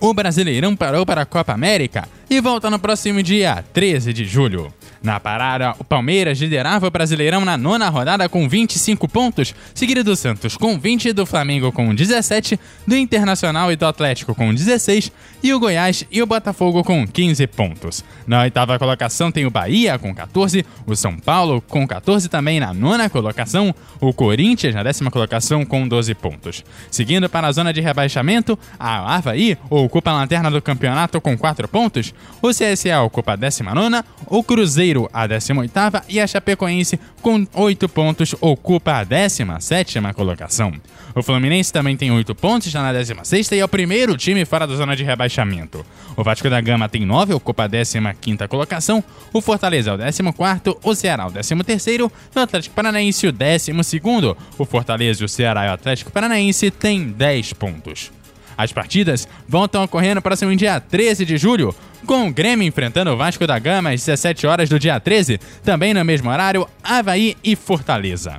O Brasileirão parou para a Copa América e volta no próximo dia 13 de julho. Na parada, o Palmeiras liderava o Brasileirão na nona rodada com 25 pontos, seguido do Santos com 20, do Flamengo com 17, do Internacional e do Atlético com 16 e o Goiás e o Botafogo com 15 pontos. Na oitava colocação tem o Bahia com 14, o São Paulo com 14 também na nona colocação, o Corinthians na décima colocação com 12 pontos. Seguindo para a zona de rebaixamento, a Havaí ocupa a lanterna do campeonato com 4 pontos, o CSA ocupa a 19, o Cruzeiro a 18 e a Chapecoense com 8 pontos ocupa a 17 colocação. O Fluminense também tem 8 pontos, está na 16 e é o primeiro time fora da zona de rebaixamento. O Vasco da Gama tem 9, ocupa a 15 colocação, o Fortaleza é o 14, o Ceará o 13 o Atlético Paranaense o 12 o Fortaleza, o Ceará e o Atlético Paranaense têm 10 pontos. As partidas vão estar ocorrendo para o dia 13 de julho, com o Grêmio enfrentando o Vasco da Gama às 17 horas do dia 13, também no mesmo horário, Havaí e Fortaleza.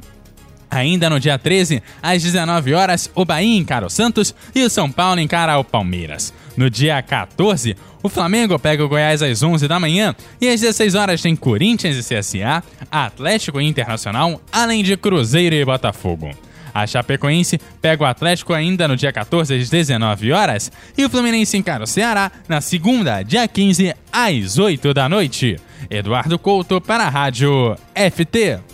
Ainda no dia 13, às 19 horas, o Bahia encara o Santos e o São Paulo encara o Palmeiras. No dia 14, o Flamengo pega o Goiás às 11 da manhã e às 16 horas tem Corinthians e CSA, Atlético e Internacional, além de Cruzeiro e Botafogo. A Chapecoense pega o Atlético ainda no dia 14 às 19 horas e o Fluminense encara o Ceará na segunda, dia 15 às 8 da noite. Eduardo Couto para a Rádio FT.